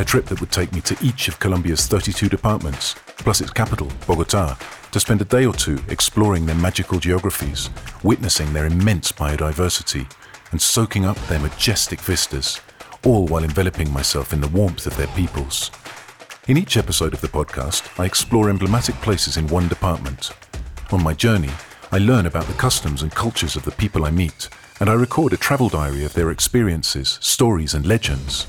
A trip that would take me to each of Colombia's 32 departments, plus its capital, Bogota, to spend a day or two exploring their magical geographies, witnessing their immense biodiversity, and soaking up their majestic vistas, all while enveloping myself in the warmth of their peoples. In each episode of the podcast, I explore emblematic places in one department. On my journey, I learn about the customs and cultures of the people I meet, and I record a travel diary of their experiences, stories, and legends.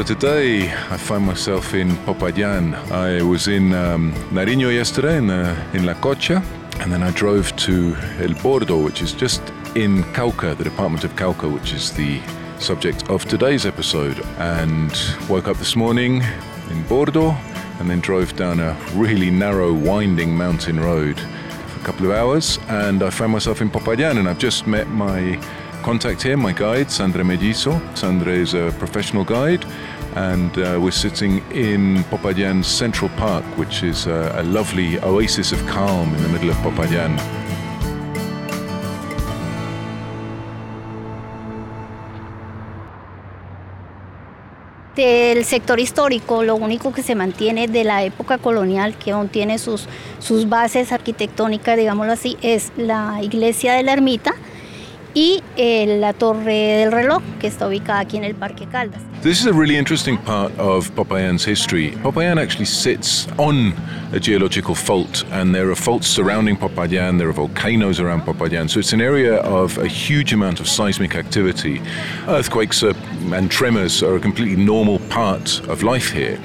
So today I find myself in Popayan. I was in um, Nariño yesterday in, uh, in La Cocha, and then I drove to El Bordo, which is just in Cauca, the department of Cauca, which is the subject of today's episode. And woke up this morning in Bordo, and then drove down a really narrow, winding mountain road for a couple of hours, and I found myself in Popayan, and I've just met my contact here, my guide, Sandra Mellizo. Sandra is a professional guide, and uh, we're sitting in Popayan's Central Park, which is a, a lovely oasis of calm in the middle of Popayan. Del sector histórico, lo único que se mantiene de la época colonial, que aún tiene sus, sus bases arquitectónicas, digámoslo así, es la iglesia de la ermita, y eh, la Torre del Reloj, que está ubicada aquí en el Parque Caldas. This is a really interesting part of Popayan's history. Popayan actually sits on a geological fault, and there are faults surrounding Popayan, there are volcanoes around Popayan, so it's an area of a huge amount of seismic activity. Earthquakes are, and tremors are a completely normal part of life here.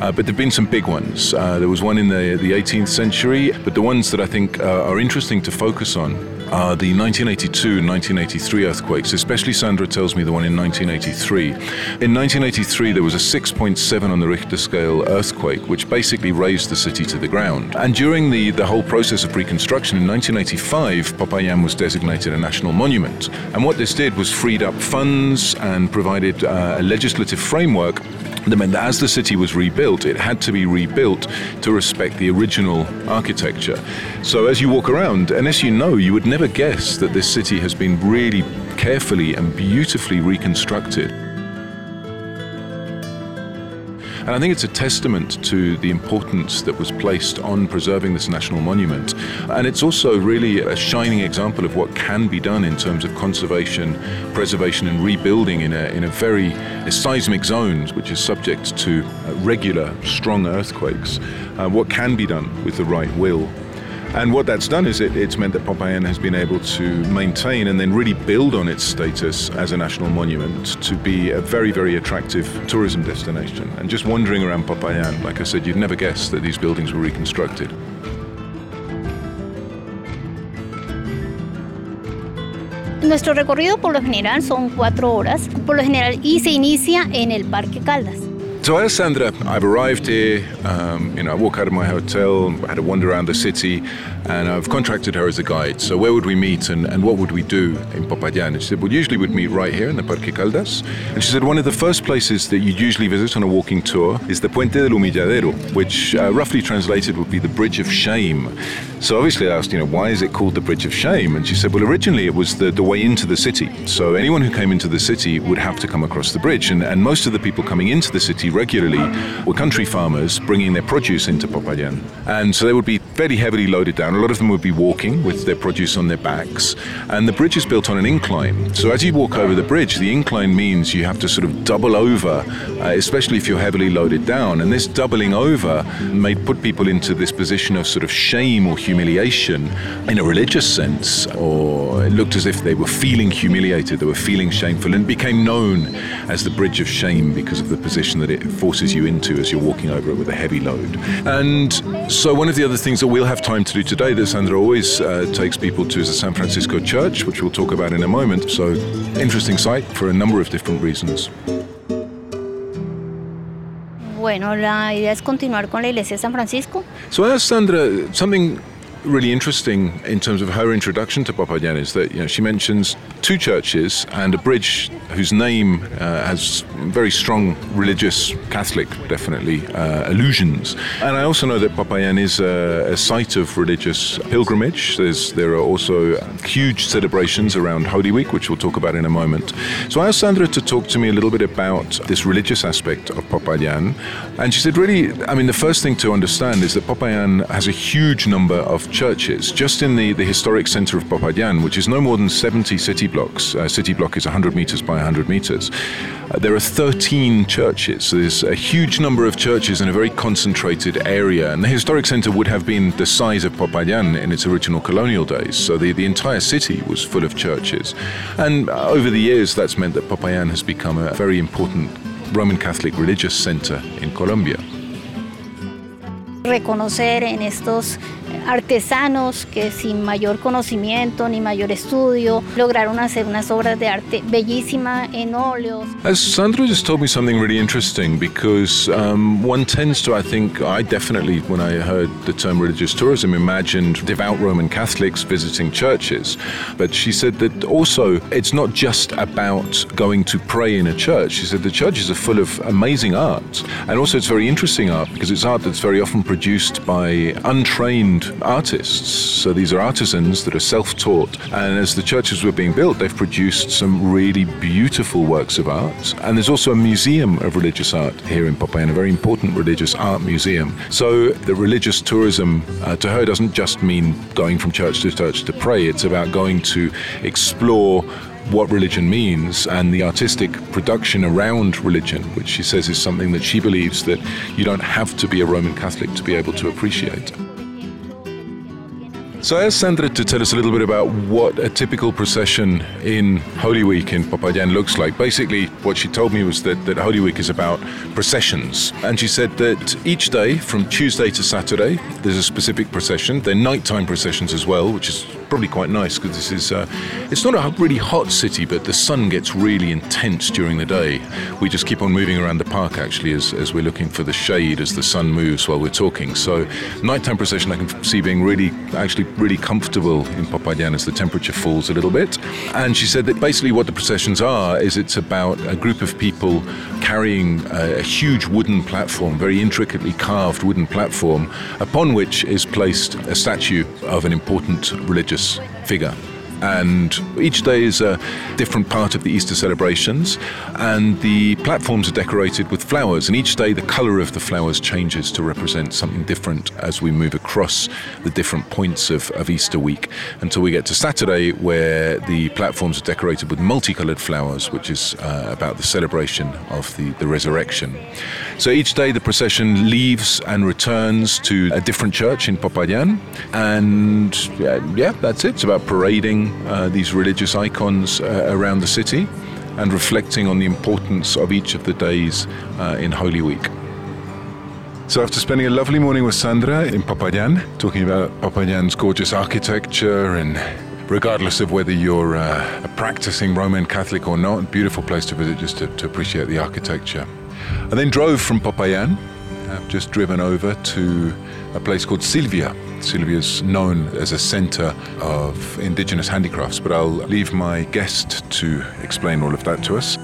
Uh, but there have been some big ones. Uh, there was one in the, the 18th century, but the ones that I think uh, are interesting to focus on are the 1982 and 1983 earthquakes, especially Sandra tells me the one in 1983. In 1983, there was a 6.7 on the Richter scale earthquake, which basically razed the city to the ground. And during the, the whole process of reconstruction in 1985, Popayan was designated a national monument. And what this did was freed up funds and provided uh, a legislative framework that meant that as the city was rebuilt, it had to be rebuilt to respect the original architecture. So as you walk around, unless you know, you would never guess that this city has been really carefully and beautifully reconstructed. And I think it's a testament to the importance that was placed on preserving this national monument. And it's also really a shining example of what can be done in terms of conservation, preservation, and rebuilding in a, in a very seismic zone, which is subject to regular, strong earthquakes. Uh, what can be done with the right will. And what that's done is it, it's meant that Popayan has been able to maintain and then really build on its status as a national monument to be a very, very attractive tourism destination. And just wandering around Popayan, like I said, you'd never guess that these buildings were reconstructed. Nuestro recorrido por lo general son cuatro horas, por lo general, y se inicia en el Parque Caldas. So I asked Sandra, I've arrived here, um, you know, I walk out of my hotel, I had a wander around the city, and I've contracted her as a guide. So where would we meet and, and what would we do in Popayan? And she said, well, usually we'd meet right here in the Parque Caldas. And she said, one of the first places that you'd usually visit on a walking tour is the Puente del Humilladero, which uh, roughly translated would be the Bridge of Shame. So obviously I asked, you know, why is it called the Bridge of Shame? And she said, well, originally it was the, the way into the city. So anyone who came into the city would have to come across the bridge. And, and most of the people coming into the city regularly were country farmers bringing their produce into Popayan. And so they would be fairly heavily loaded down. A lot of them would be walking with their produce on their backs. And the bridge is built on an incline. So as you walk over the bridge, the incline means you have to sort of double over, uh, especially if you're heavily loaded down. And this doubling over may put people into this position of sort of shame or humiliation in a religious sense, or it looked as if they were feeling humiliated, they were feeling shameful, and became known as the bridge of shame because of the position that it forces you into as you're walking over it with a heavy load. And so, one of the other things that we'll have time to do today that Sandra always uh, takes people to is the San Francisco Church, which we'll talk about in a moment. So, interesting site for a number of different reasons. Bueno, la idea es continuar con la iglesia de San Francisco. So I asked Sandra something really interesting in terms of her introduction to Popayán is that you know she mentions two churches and a bridge whose name uh, has very strong religious Catholic, definitely uh, allusions. And I also know that Popayán is a, a, site of religious pilgrimage. There's there are also huge celebrations around Holy Week, which we'll talk about in a moment. So I asked Sandra to talk to me a little bit about this religious aspect of Popayán, and she said, really, I mean, the first thing to understand is that Popayán has a huge number of churches. Just in the, the historic center of Popayán, which is no more than 70 city blocks, uh, city block is 100 meters by 100 meters, uh, there are 13 churches. There's a huge number of churches in a very concentrated area. And the historic center would have been the size of Popayán in its original colonial days. So the, the entire city was full of churches. And uh, over the years, that's meant that Popayán has become a very important Roman Catholic religious center in Colombia. Reconocer en estos artesanos que sin mayor conocimiento ni mayor estudio lograron hacer unas obras de arte en óleos. As Sandra just told me something really interesting because um, one tends to, I think, I definitely, when I heard the term religious tourism, imagined devout Roman Catholics visiting churches. But she said that also it's not just about going to pray in a church. She said the churches are full of amazing art. And also it's very interesting art because it's art that's very often produced by untrained artists. So these are artisans that are self taught. And as the churches were being built, they've produced some really beautiful works of art. And there's also a museum of religious art here in Popayán, a very important religious art museum. So the religious tourism uh, to her doesn't just mean going from church to church to pray, it's about going to explore what religion means and the artistic production around religion, which she says is something that she believes that you don't have to be a Roman Catholic to be able to appreciate. So I asked Sandra to tell us a little bit about what a typical procession in Holy Week in Popayán looks like. Basically, what she told me was that, that Holy Week is about processions. And she said that each day, from Tuesday to Saturday, there's a specific procession. They're nighttime processions as well, which is probably quite nice because this is, uh, it's not a really hot city, but the sun gets really intense during the day. We just keep on moving around the park actually as, as we're looking for the shade as the sun moves while we're talking. So, nighttime procession I can see being really, actually really comfortable in Popayán as the temperature falls a little bit. And she said that basically what the processions are is it's about a group of people carrying a, a huge wooden platform, very intricately carved wooden platform, upon which is placed a statue of an important religious Fica. And each day is a different part of the Easter celebrations. And the platforms are decorated with flowers, and each day the colour of the flowers changes to represent something different as we move across the different points of, of Easter week until we get to Saturday, where the platforms are decorated with multicoloured flowers, which is uh, about the celebration of the, the resurrection. So each day the procession leaves and returns to a different church in Popayán, and yeah, yeah that's it. It's about parading uh, these religious icons uh, around the city and reflecting on the importance of each of the days uh, in Holy Week. So after spending a lovely morning with Sandra in Popayán, talking about Popayán's gorgeous architecture and regardless of whether you're uh, a practicing Roman Catholic or not, beautiful place to visit just to, to appreciate the architecture. I then drove from Popayán, I've just driven over to a place called Silvia, Silvia is known as a centre of indigenous handicrafts, but I'll leave my guest to explain all of that to us.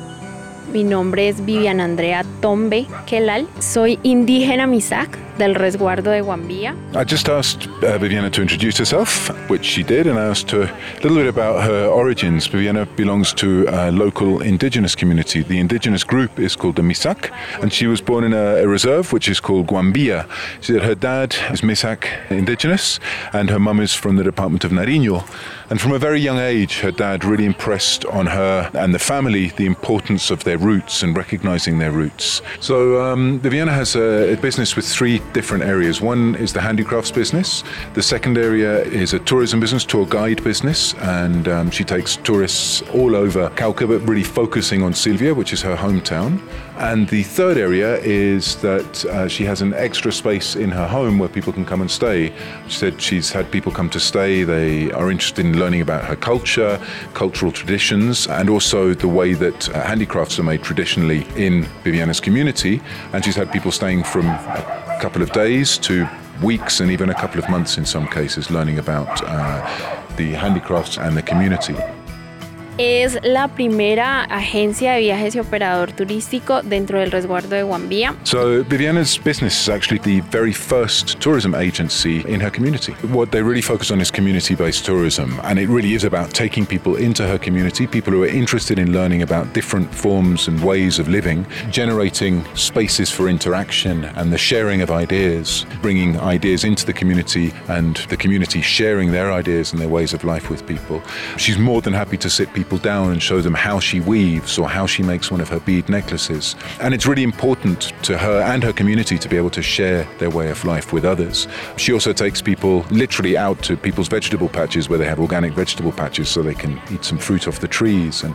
Mi nombre es Vivian Andrea Tombe Kelal. Soy indígena Misak del resguardo de Guambía. I just asked uh, Viviana to introduce herself, which she did, and I asked her a little bit about her origins. Viviana belongs to a local indigenous community. The indigenous group is called the Misak, and she was born in a, a reserve which is called Guambía. She said her dad is Misak indigenous, and her mum is from the department of Nariño. And from a very young age, her dad really impressed on her and the family the importance of their roots and recognizing their roots. So um, Viviana has a, a, business with three different areas. One is the handicrafts business. The second area is a tourism business, tour guide business, and um, she takes tourists all over Cauca, but really focusing on Silvia, which is her hometown. And the third area is that uh, she has an extra space in her home where people can come and stay. She said she's had people come to stay. They are interested in learning about her culture, cultural traditions, and also the way that uh, handicrafts are made traditionally in Viviana's community. And she's had people staying from a couple of days to weeks and even a couple of months in some cases learning about uh, the handicrafts and the community. Es la primera agencia de viajes y operador turístico dentro del resguardo de Guambía. So Viviana's business is actually the very first tourism agency in her community. What they really focus on is community-based tourism and it really is about taking people into her community, people who are interested in learning about different forms and ways of living, generating spaces for interaction and the sharing of ideas, bringing ideas into the community and the community sharing their ideas and their ways of life with people. She's more than happy to sit people people down and show them how she weaves or how she makes one of her bead necklaces. And it's really important to her and her community to be able to share their way of life with others. She also takes people literally out to people's vegetable patches where they have organic vegetable patches so they can eat some fruit off the trees and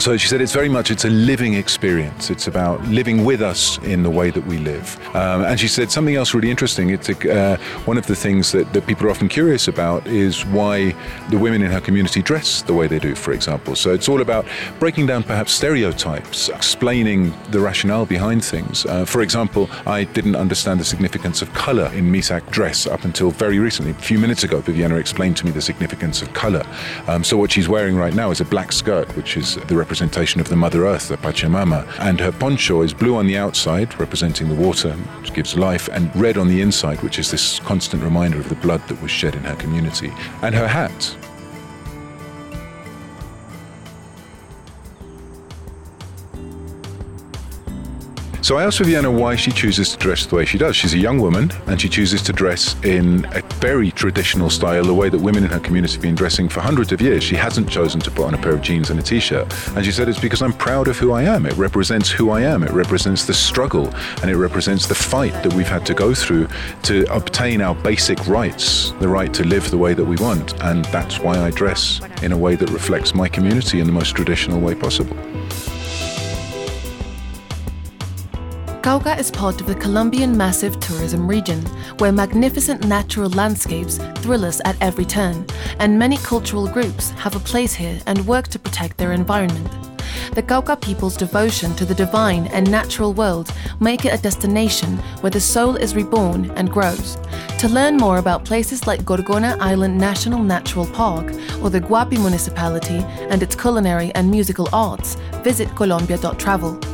so she said it's very much it's a living experience. It's about living with us in the way that we live. Um, and she said something else really interesting. It's uh, one of the things that, that people are often curious about is why the women in her community dress the way they do, for example. So it's all about breaking down perhaps stereotypes, explaining the rationale behind things. Uh, for example, I didn't understand the significance of color in Misak dress up until very recently. A few minutes ago, Viviana explained to me the significance of color. Um, so what she's wearing right now is a black skirt, which is the representation of the Mother Earth, the Pachamama. And her poncho is blue on the outside, representing the water, which gives life, and red on the inside, which is this constant reminder of the blood that was shed in her community. And her hat, So I asked Viviana why she chooses to dress the way she does. She's a young woman and she chooses to dress in a very traditional style, the way that women in her community have been dressing for hundreds of years. She hasn't chosen to put on a pair of jeans and a t shirt. And she said it's because I'm proud of who I am. It represents who I am. It represents the struggle and it represents the fight that we've had to go through to obtain our basic rights, the right to live the way that we want. And that's why I dress in a way that reflects my community in the most traditional way possible. Cauca is part of the Colombian Massif Tourism Region, where magnificent natural landscapes thrill us at every turn, and many cultural groups have a place here and work to protect their environment. The Cauca people's devotion to the divine and natural world make it a destination where the soul is reborn and grows. To learn more about places like Gorgona Island National Natural Park or the Guapi municipality and its culinary and musical arts, visit colombia.travel.